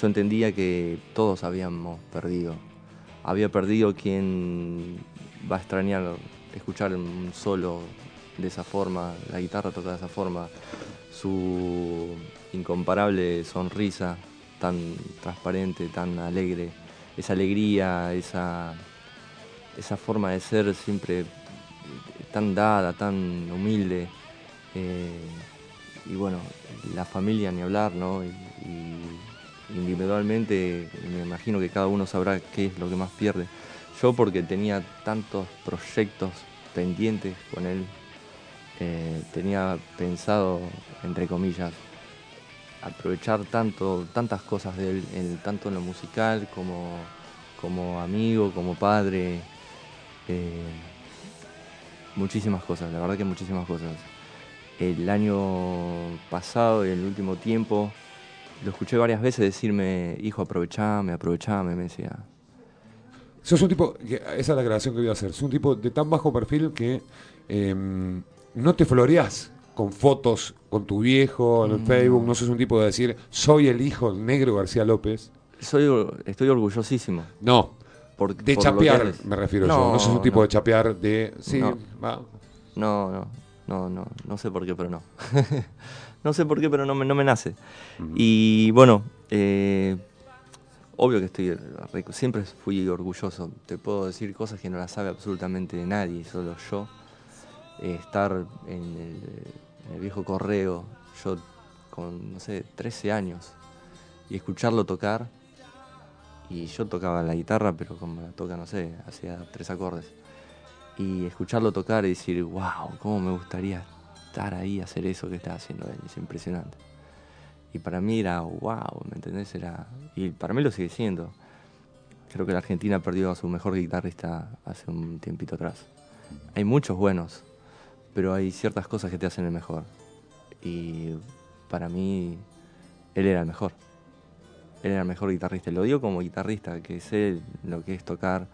yo entendía que todos habíamos perdido. Había perdido quien va a extrañar escuchar un solo de esa forma, la guitarra tocada de esa forma, su incomparable sonrisa tan transparente, tan alegre, esa alegría, esa, esa forma de ser siempre tan dada, tan humilde. eh, y bueno, la familia ni hablar, ¿no? Individualmente me imagino que cada uno sabrá qué es lo que más pierde. Yo porque tenía tantos proyectos pendientes con él, eh, tenía pensado, entre comillas, aprovechar tanto, tantas cosas de él, tanto en lo musical como, como amigo, como padre. eh, muchísimas cosas, la verdad que muchísimas cosas. El año pasado el último tiempo lo escuché varias veces decirme, hijo, aprovechame, aprovechame, me decía. Sos un tipo, esa es la grabación que voy a hacer, sos un tipo de tan bajo perfil que eh, no te floreás con fotos con tu viejo en el Mm. Facebook, no sos un tipo de decir, soy el hijo negro García López. Soy, estoy orgullosísimo. No, Por, de por chapear me refiero No, yo, no sos un tipo no. de chapear de, sí, No. va. No, no, no, no, no sé por qué, pero no. *laughs* no sé por qué, pero no me, no me nace. Y bueno, eh, obvio que estoy, re- siempre fui orgulloso. Te puedo decir cosas que no las sabe absolutamente nadie, solo yo. Eh, estar en el, en el viejo correo, yo con, no sé, 13 años, y escucharlo tocar. Y yo tocaba la guitarra, pero como la toca, no sé, hacía tres acordes y escucharlo tocar y decir, wow, cómo me gustaría estar ahí, hacer eso que está haciendo él, es impresionante. Y para mí era, wow, ¿me entendés? Era, y para mí lo sigue siendo. Creo que la Argentina perdió a su mejor guitarrista hace un tiempito atrás. Hay muchos buenos, pero hay ciertas cosas que te hacen el mejor. Y para mí, él era el mejor. Él era el mejor guitarrista. Lo digo como guitarrista, que sé lo que es tocar,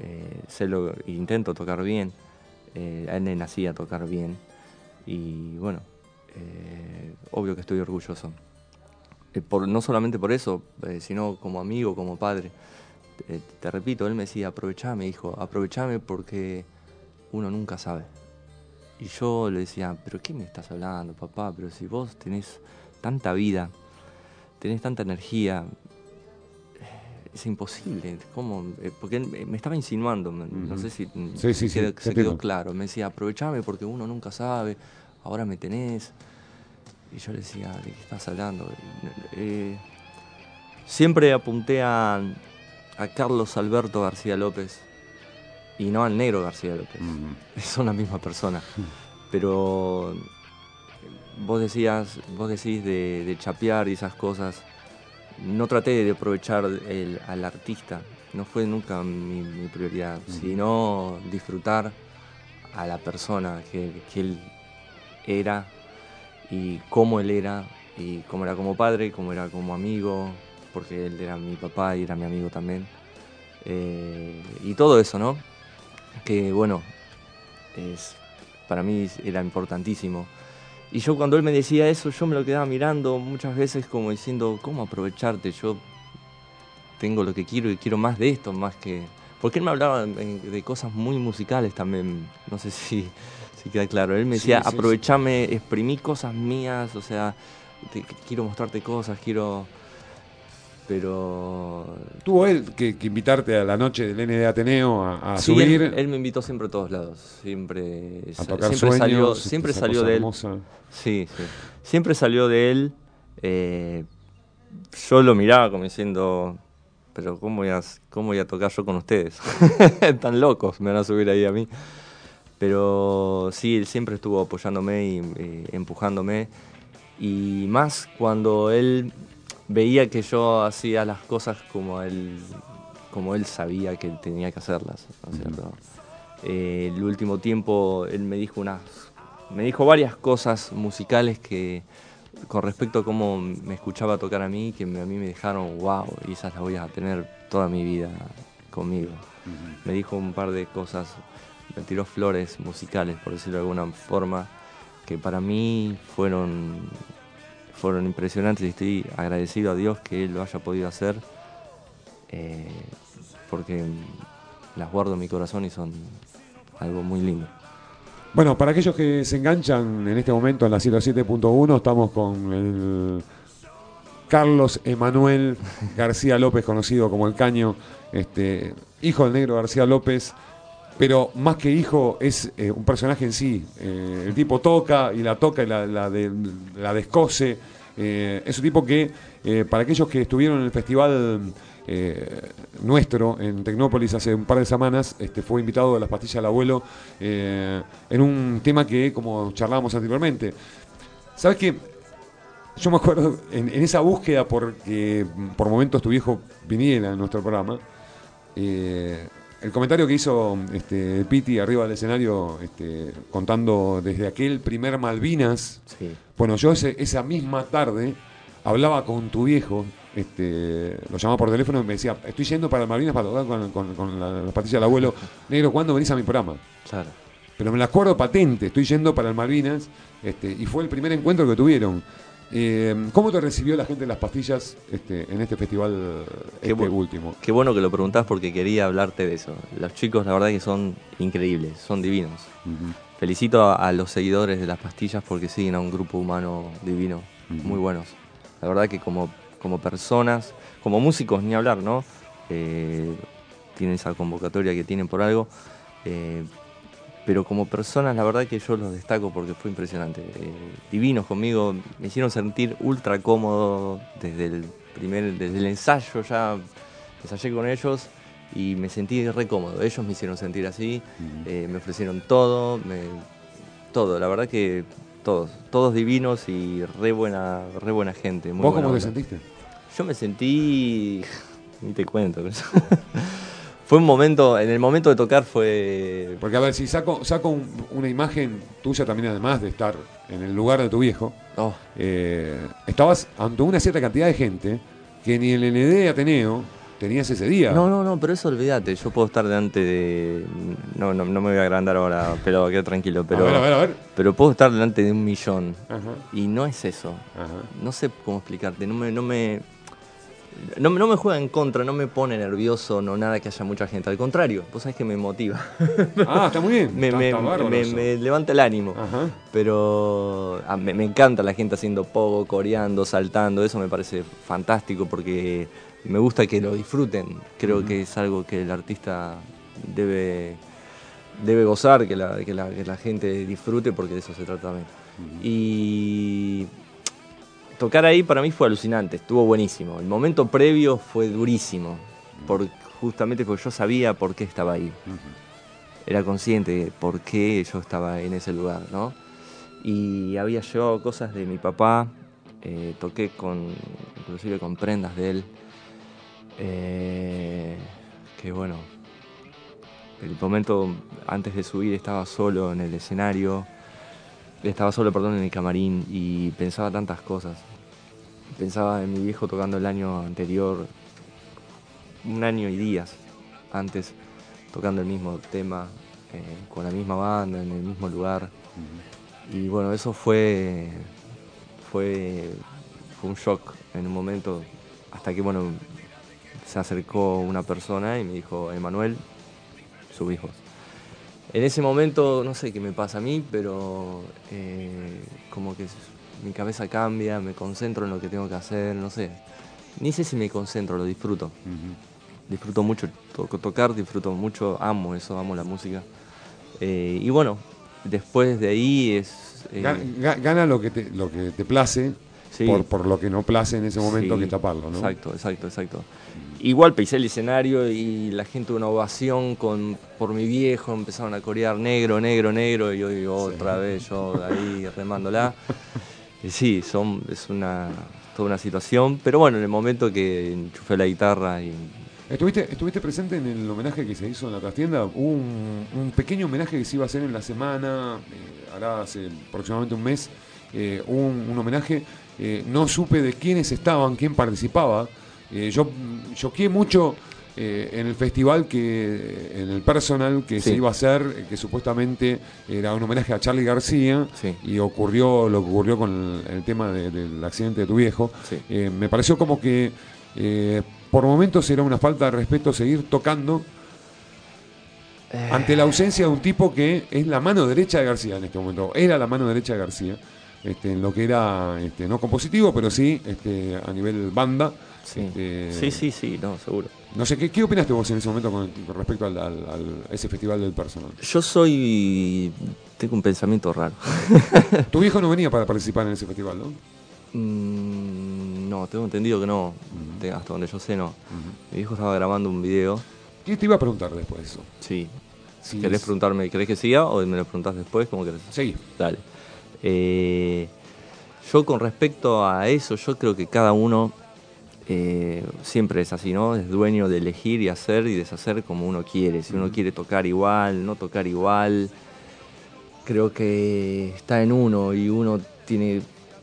eh, sé lo, intento tocar bien. Eh, él le nacía tocar bien. Y bueno, eh, obvio que estoy orgulloso. Eh, no solamente por eso, eh, sino como amigo, como padre. Eh, te repito, él me decía, aprovechame, hijo, aprovechame porque uno nunca sabe. Y yo le decía, pero ¿qué me estás hablando, papá? Pero si vos tenés tanta vida, tenés tanta energía, es imposible. ¿Cómo? Eh, Porque él me- estaba insinuando, no sé si Sí, sí, sí, quedó- se quedó claro. Me decía, aprovechame porque uno nunca sabe, ahora me tenés. Y yo le decía, ¿de qué estás hablando? Eh, siempre apunté a, a Carlos Alberto García López y no al negro García López. *laughs* Son la misma persona. Pero vos decías, vos decís de, de chapear y esas cosas. No traté de aprovechar el- al artista, no fue nunca mi, mi prioridad, sino disfrutar a la persona que, que él era y cómo él era, y cómo era como padre, cómo era como amigo, porque él era mi papá y era mi amigo también. Eh, y todo eso, ¿no? Que bueno, es, para mí era importantísimo. Y yo cuando él me decía eso, yo me lo quedaba mirando muchas veces como diciendo, ¿cómo aprovecharte? Yo tengo lo que quiero y quiero más de esto, más que... Porque él me hablaba de, cosas muy musicales también, no sé *laughs* si, si queda claro. Él me decía, sí, sí. aprovechame, exprimí cosas mías, o sea, te- quiero mostrarte cosas, quiero... Pero Tuvo él que, que invitarte a la noche del ND Ateneo a, a Sí, subir, Él, él me invitó siempre a todos lados. Siempre, a tocar siempre sueños, salió, siempre salió de él. hermosa. Sí, sí. Siempre salió de él. eh, yo lo miraba como diciendo, pero ¿cómo voy a, cómo voy a tocar yo con ustedes? *laughs* Tan locos, me van a subir ahí a mí. Pero sí, él siempre estuvo apoyándome y eh, empujándome. Y más cuando él veía que yo hacía las cosas como él, como él sabía que tenía que hacerlas. ¿no es cierto? Eh, el último tiempo él me dijo unas, me dijo varias cosas musicales que con respecto a cómo me escuchaba tocar a mí, que me- a mí me dejaron wow, y esas las voy a tener toda mi vida conmigo. Me dijo un par de cosas, me tiró flores musicales, por decirlo de alguna forma, que para mí fueron, fueron impresionantes y estoy agradecido a Dios que Él lo haya podido hacer, eh, porque las guardo en mi corazón y son algo muy lindo. Bueno, para aquellos que se enganchan en este momento en la 107.1, estamos con Carlos Emanuel García López, conocido como el Caño, este, hijo del negro García López, pero más que hijo es eh, un personaje en sí. Eh, el tipo toca y la toca y la, la, de- descose. Eh, es un tipo que, para aquellos que estuvieron en el festival nuestro en Tecnópolis hace un par de semanas, este, fue invitado de las pastillas del abuelo en un tema que, como charlábamos anteriormente, ¿sabes qué? Yo me acuerdo en, esa búsqueda porque mm, por momentos tu viejo viniera en nuestro programa, el comentario que hizo este, Piti arriba del escenario este, contando desde aquel primer Malvinas, Sí. bueno, yo ese- esa misma tarde hablaba con tu viejo, este, lo llamaba por teléfono y me decía, estoy yendo para Malvinas para tocar con, con- con la, la pastilla del abuelo. Negro, ¿cuándo venís a mi programa? Claro. Pero me la acuerdo patente, estoy yendo para el Malvinas, este, y fue el primer encuentro que tuvieron. Eh, ¿Cómo te recibió la gente de las pastillas este, en este festival Qué este último? Qué bueno que lo preguntás porque quería hablarte de eso. Los chicos, la verdad que son increíbles, son divinos. Felicito a, a los seguidores de las pastillas porque siguen a un grupo humano divino, muy buenos. La verdad que como, como personas, como músicos, ni hablar, ¿no? Eh, tienen esa convocatoria que tienen por algo. eh, pero como personas, la verdad que yo los destaco porque fue impresionante. Eh, divinos conmigo, me hicieron sentir ultra cómodo desde el primer, desde el ensayo ya ensayé con ellos y me sentí re cómodo. Ellos me hicieron sentir así, eh, me ofrecieron todo, me- todo, la verdad que todos, todos divinos y re buena, re buena gente. muy ¿Vos buena cómo te sentiste? Yo me sentí. *laughs* Ni te cuento. Fue un momento. En el momento de tocar fue. Porque a ver, si saco, saco un- una imagen tuya también además de estar en el lugar de tu viejo, Oh, eh, estabas ante una cierta cantidad de gente que ni el ND de Ateneo tenías ese día. No, no, no, pero eso olvídate. Yo puedo estar delante de. No, no, no me voy a agrandar ahora, pero quedo tranquilo. Pero, a ver, a ver, a ver. pero puedo estar delante de un millón. Ajá, Y no es eso. ajá. No sé cómo explicarte. No me. No me no, me- no me juega en contra, no me pone nervioso, no nada que haya mucha gente. Al contrario, vos sabés que me motiva. *laughs* Ah, está muy bien. me, está, me- está bárbaro me- eso. me levanta el ánimo. Ajá. Pero ah, me, me encanta la gente haciendo pogo, coreando, saltando, eso me parece fantástico porque me gusta que lo disfruten. Creo que es algo que el artista debe, debe gozar, que la, que, la, que la gente disfrute porque de eso se trata también. Y tocar ahí para mí fue alucinante, estuvo buenísimo. El momento previo fue durísimo, por, justamente porque yo sabía por qué estaba ahí era consciente de por qué yo estaba en ese lugar, ¿no? Y había llevado cosas de mi papá, eh, toqué con, inclusive con prendas de él, eh, que bueno, el momento antes de subir estaba solo en el escenario, estaba solo, perdón, en el camarín y pensaba tantas cosas. Pensaba en mi viejo tocando el año anterior, un año y días antes, tocando el mismo tema, eh, con la misma banda, en el mismo lugar. Y bueno, eso fue, fue, fue un shock en un momento, hasta que bueno, se acercó una persona y me dijo, Emanuel, sus hijos. En ese momento, no sé qué me pasa a mí, pero eh, como que mi cabeza cambia, me concentro en lo que tengo que hacer, no sé. ni sé si me concentro, lo disfruto. Disfruto mucho to- tocar, disfruto mucho, amo eso, amo la música. Eh, y bueno, después de ahí es... eh, Ga- ga- Gana lo que te, lo que te place Sí. por, por lo que no place en ese momento Sí, que taparlo, ¿no? Exacto, exacto, exacto. Igual pisé el escenario y la gente una ovación con por mi viejo, empezaron a corear negro, negro, negro, y yo digo otra vez yo ahí remándola. *laughs* Y sí, son, es una toda una situación, pero bueno, en el momento que enchufé la guitarra y ¿Estuviste, ¿Estuviste presente en el homenaje que se hizo en la trastienda? Hubo un, pequeño homenaje que se iba a hacer en la semana, eh, hará hace aproximadamente un mes, eh, un, homenaje, eh, no supe de quiénes estaban, quién participaba. Eh, yo choqué mucho eh, en el festival, que en el personal que se iba a hacer, eh, que supuestamente era un homenaje a Charlie García, Sí. y ocurrió lo que ocurrió con el, el tema de- del accidente de tu viejo. Sí. Eh, me pareció como que eh, por momentos era una falta de respeto seguir tocando ante la ausencia de un tipo que es la mano derecha de García en este momento. Era la mano derecha de García, este, en lo que era este, no compositivo, pero sí este, a nivel banda. sí. Este, sí, sí, sí, no, seguro. No sé, ¿qué, qué opinaste vos en ese momento con, con respecto al, al- al- a ese festival del personal? Yo soy tengo un pensamiento raro. *laughs* Tu viejo no venía para participar en ese festival, ¿no? Mm, no, tengo entendido que no, hasta donde yo sé no. Mi hijo estaba grabando un video. ¿Qué te iba a preguntar después de eso? Sí. Si ¿Querés es- preguntarme, querés que siga o me lo preguntás después? ¿Cómo querés? Seguí. Dale. Eh, yo con respecto a eso, yo creo que cada uno eh, siempre es así, ¿no? Es dueño de elegir y hacer y deshacer como uno quiere. Si uno quiere tocar igual, no tocar igual, creo que está en uno y uno tiene,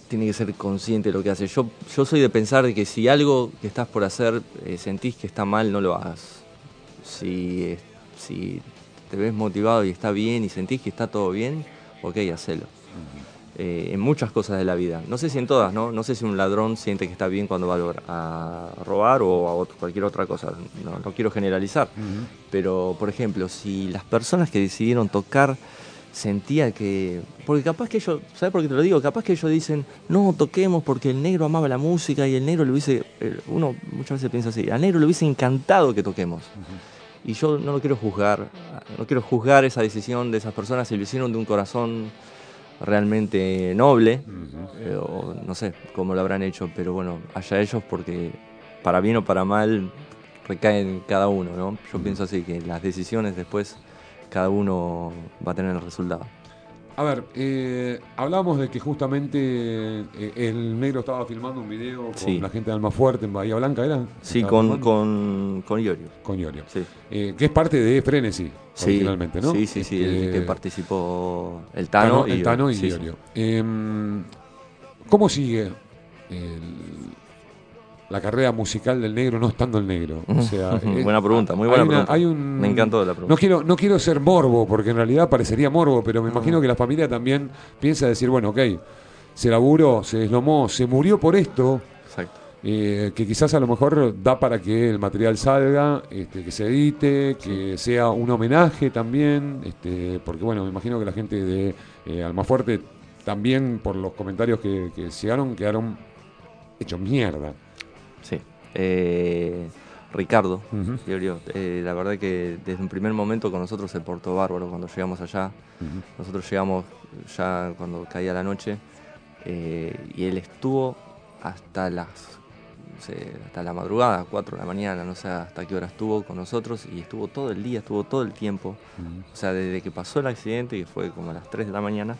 tiene que ser consciente de lo que hace. Yo, yo soy de pensar que si algo que estás por hacer eh, sentís que está mal, no lo hagas. Si, eh, si te ves motivado y está bien y sentís que está todo bien, ok, hacelo. Eh, en muchas cosas de la vida. No sé si en todas, ¿no? No sé si un ladrón siente que está bien cuando va a robar o a cualquier otra cosa. No, no quiero generalizar. Pero, por ejemplo, si las personas que decidieron tocar sentía que... Porque capaz que ellos, ¿sabes por qué te lo digo? Capaz que ellos dicen, no, toquemos porque el negro amaba la música y el negro le hubiese... eh, Uno muchas veces piensa así, al negro le hubiese encantado que toquemos. Y yo no lo quiero juzgar, no quiero juzgar esa decisión de esas personas si lo hicieron de un corazón realmente noble, eh, o no sé cómo lo habrán hecho, pero bueno, allá ellos porque para bien o para mal recae en cada uno, ¿no? Yo pienso así, que las decisiones después cada uno va a tener el resultado. A ver, eh, hablábamos de que justamente eh, el negro estaba filmando un video con Sí. la gente de Almafuerte en Bahía Blanca, ¿era? Sí, con, con, con Iorio. Con Iorio. Sí. Eh, que es parte de Frenesy, Sí, originalmente, ¿no? Sí, sí, sí, el Este, que participó el Tano, Tano, el Tano y. Iorio. Em, ¿Cómo sigue el- la carrera musical del negro no estando el negro? O sea, Buena pregunta, muy hay buena una- pregunta. hay un- Me encantó la pregunta. No quiero, no quiero ser morbo, porque en realidad parecería morbo, pero me imagino que la familia también piensa decir, bueno, ok, se laburó, se deslomó, se murió por esto, Exacto. eh, que quizás a lo mejor da para que el material salga, este, que se edite, que sea un homenaje también, este, porque bueno, me imagino que la gente de eh, Almafuerte también por los comentarios que, que llegaron quedaron hechos mierda. Sí. Eh, Ricardo, eh, la verdad que desde un primer momento con nosotros se portó bárbaro cuando llegamos allá. Nosotros llegamos ya cuando caía la noche eh, y él estuvo hasta las no sé, hasta la madrugada, 4 de la mañana, no sé hasta qué hora estuvo con nosotros y estuvo todo el día, estuvo todo el tiempo. O sea, desde que pasó el accidente, que fue como a las 3 de la mañana,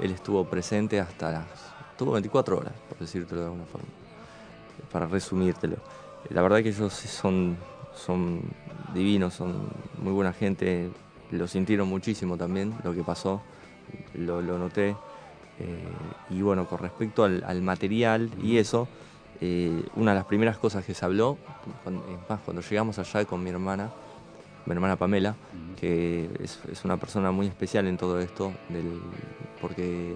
él estuvo presente hasta las... Estuvo 24 horas, por decírtelo de alguna forma, para resumírtelo. La verdad que ellos son, son divinos, son muy buena gente, lo sintieron muchísimo también lo que pasó, lo, lo noté. Eh, y bueno, con respecto al, al material y eso, eh, una de las primeras cosas que se habló, cuando, es más, cuando llegamos allá con mi hermana, mi hermana Pamela, que es, es una persona muy especial en todo esto, del, porque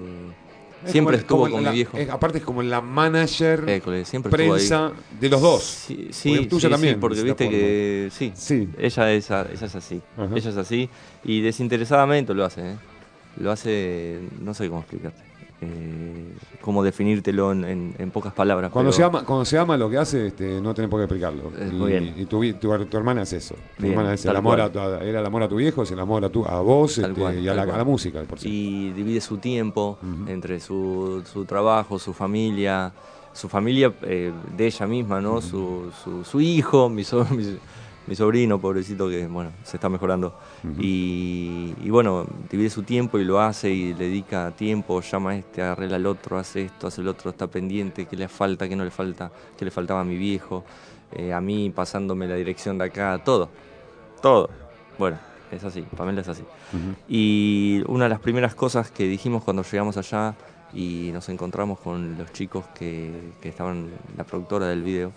siempre estuvo como con mi viejo. aparte es como la manager École, siempre estuvo ahí. prensa de los dos. Sí, sí, Porque tuya sí, también, sí, porque viste que sí, Sí. ella es, ella es así, Ajá. ella es así y desinteresadamente lo hace, ¿eh? lo hace, no sé cómo explicarte, eh, cómo definírtelo en, en- en pocas palabras. Cuando, pero- se ama, cuando se ama lo que hace, este, no tenés por qué explicarlo. Eh, y muy bien. y tu, tu, tu hermana es eso. Tu Bien, hermana es el amor a, era el amor a tu viejo, es el amor a, tu, a vos este, cual, y a la, cual. a la música, por y divide su tiempo entre su, su trabajo, su familia, su familia eh, de ella misma, ¿no? su, su, su hijo, mi, so- *laughs* mi, mi sobrino, pobrecito, que bueno, se está mejorando. y, y bueno, divide su tiempo y lo hace y le dedica tiempo, llama a este, arregla al otro, hace esto, hace el otro, está pendiente, qué le falta, qué no le falta, qué le faltaba a mi viejo, eh, a mí pasándome la dirección de acá, todo, todo. Bueno, es así, Pamela es así. Y una de las primeras cosas que dijimos cuando llegamos allá y nos encontramos con los chicos que, que estaban, la productora del video,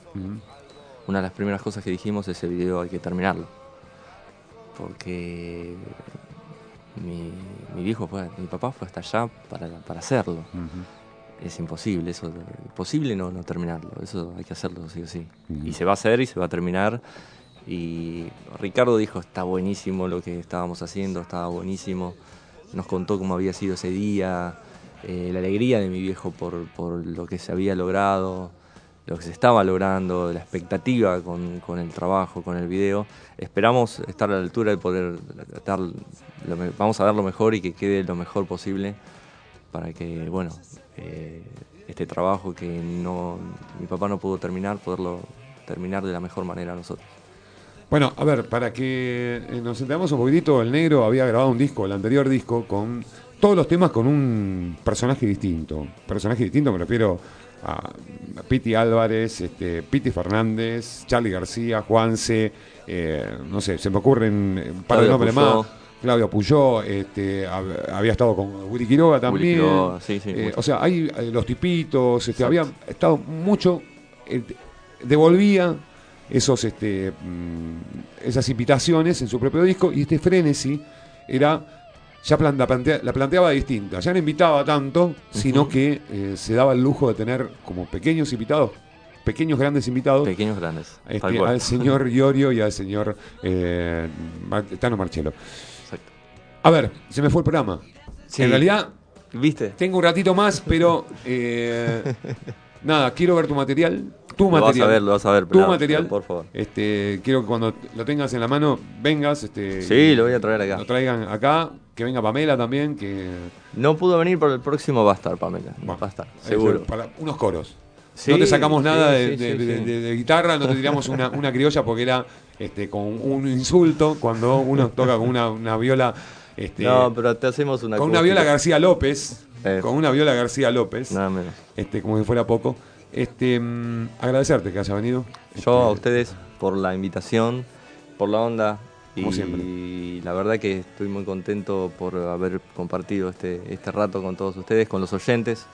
una de las primeras cosas que dijimos es ese video hay que terminarlo. Porque mi, mi viejo fue, mi papá fue hasta allá para, para hacerlo. Es imposible, eso, posible no, no terminarlo, eso hay que hacerlo sí o sí. Y se va a hacer y se va a terminar. Y Ricardo dijo, está buenísimo lo que estábamos haciendo, estaba buenísimo. Nos contó cómo había sido ese día, eh, la alegría de mi viejo por, por lo que se había logrado, lo que se estaba logrando, la expectativa con, con el trabajo, con el video. Esperamos estar a la altura de poder dar, vamos a dar lo mejor y que quede lo mejor posible para que, bueno, eh, este trabajo que no, mi papá no pudo terminar, poderlo terminar de la mejor manera nosotros. Bueno, a ver, para que eh, nos entendamos un poquitito, el negro había grabado un disco, el anterior disco, con todos los temas con un personaje distinto. Personaje distinto, me refiero a, Piti Álvarez, este, Piti Fernández, Charlie García, Juanse, eh, no sé, se me ocurren un par de Claudio nombres Puyó. más. Claudio Puyó, este, hab- había estado con Willy Quiroga también. Quiroga, sí, sí, Eh, o sea, hay eh, los tipitos, este, había estado mucho, eh, devolvía esos, este, mm, esas invitaciones en su propio disco y este Frenesy era ya plan- la, plantea- la planteaba distinta, ya no invitaba tanto, sino que eh, se daba el lujo de tener como pequeños invitados, pequeños grandes invitados, Pequeños grandes. este, al señor *laughs* Iorio y al señor eh, Mar- Tano Marchelo. Exacto. A ver, se me fue el programa. Sí. En realidad ¿Viste? tengo un ratito más, pero eh, *laughs* nada, quiero ver tu material. Tu Lo vas material. a ver, lo vas a ver, Tu material. por favor. Este, quiero que cuando lo tengas en la mano vengas. Este, Sí, lo voy a traer acá. Lo traigan acá. Que venga Pamela también. Que, No pudo venir, pero el próximo va a estar, Pamela. bueno, va a estar, seguro. Para unos coros. Sí, no te sacamos nada sí, de, sí, de- sí, de- sí. de- de guitarra, no te tiramos una, *laughs* una criolla porque era este, con un insulto cuando uno toca con una, una viola. Este, no, pero te hacemos una con una viola García López. Eh. Con una viola García López. Nada menos. este, como si fuera poco. Este, mm, agradecerte que haya venido. Yo a Este, ustedes por la invitación, por la onda. Como y siempre. la verdad que estoy muy contento por haber compartido este, este rato con todos ustedes, con los oyentes.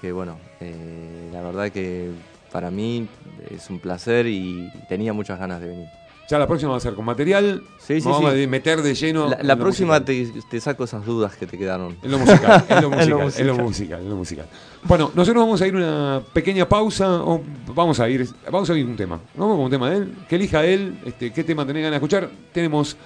Que bueno, eh, la verdad que para mí es un placer y tenía muchas ganas de venir. Ya la próxima va a ser con material. Sí, sí, vamos sí. a meter de lleno. La, próxima te, te saco esas dudas que te quedaron. En lo musical, *laughs* en lo En musical, en lo musical. en lo musical. Bueno, nosotros vamos a ir a una pequeña pausa, o vamos a ir, vamos a ir un tema. Vamos con un tema de él, que elija él, este, qué tema tenés ganas de escuchar. Tenemos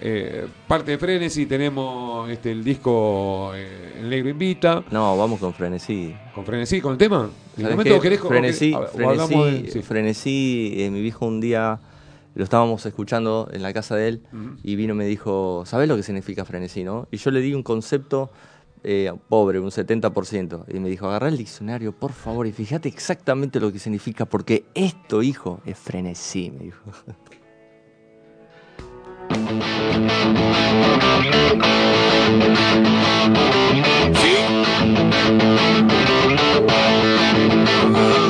eh, parte de Frenesy, tenemos este, el disco eh, El Negro Invita, No, vamos con frenesí. con Frenesí, con el tema. ¿En ¿Sabes momento qué? querés- o frenesí, querés- o hablamos frenesí, de- sí. frenesí, eh, mi viejo un día lo estábamos escuchando en la casa de él y vino y me dijo, ¿sabes lo que significa frenesí, no? Y yo le di un concepto eh, pobre, un 70%. Y me dijo, agarrá el diccionario, por favor, y fíjate exactamente lo que significa, porque esto, hijo, es frenesí, me dijo. *laughs* Voy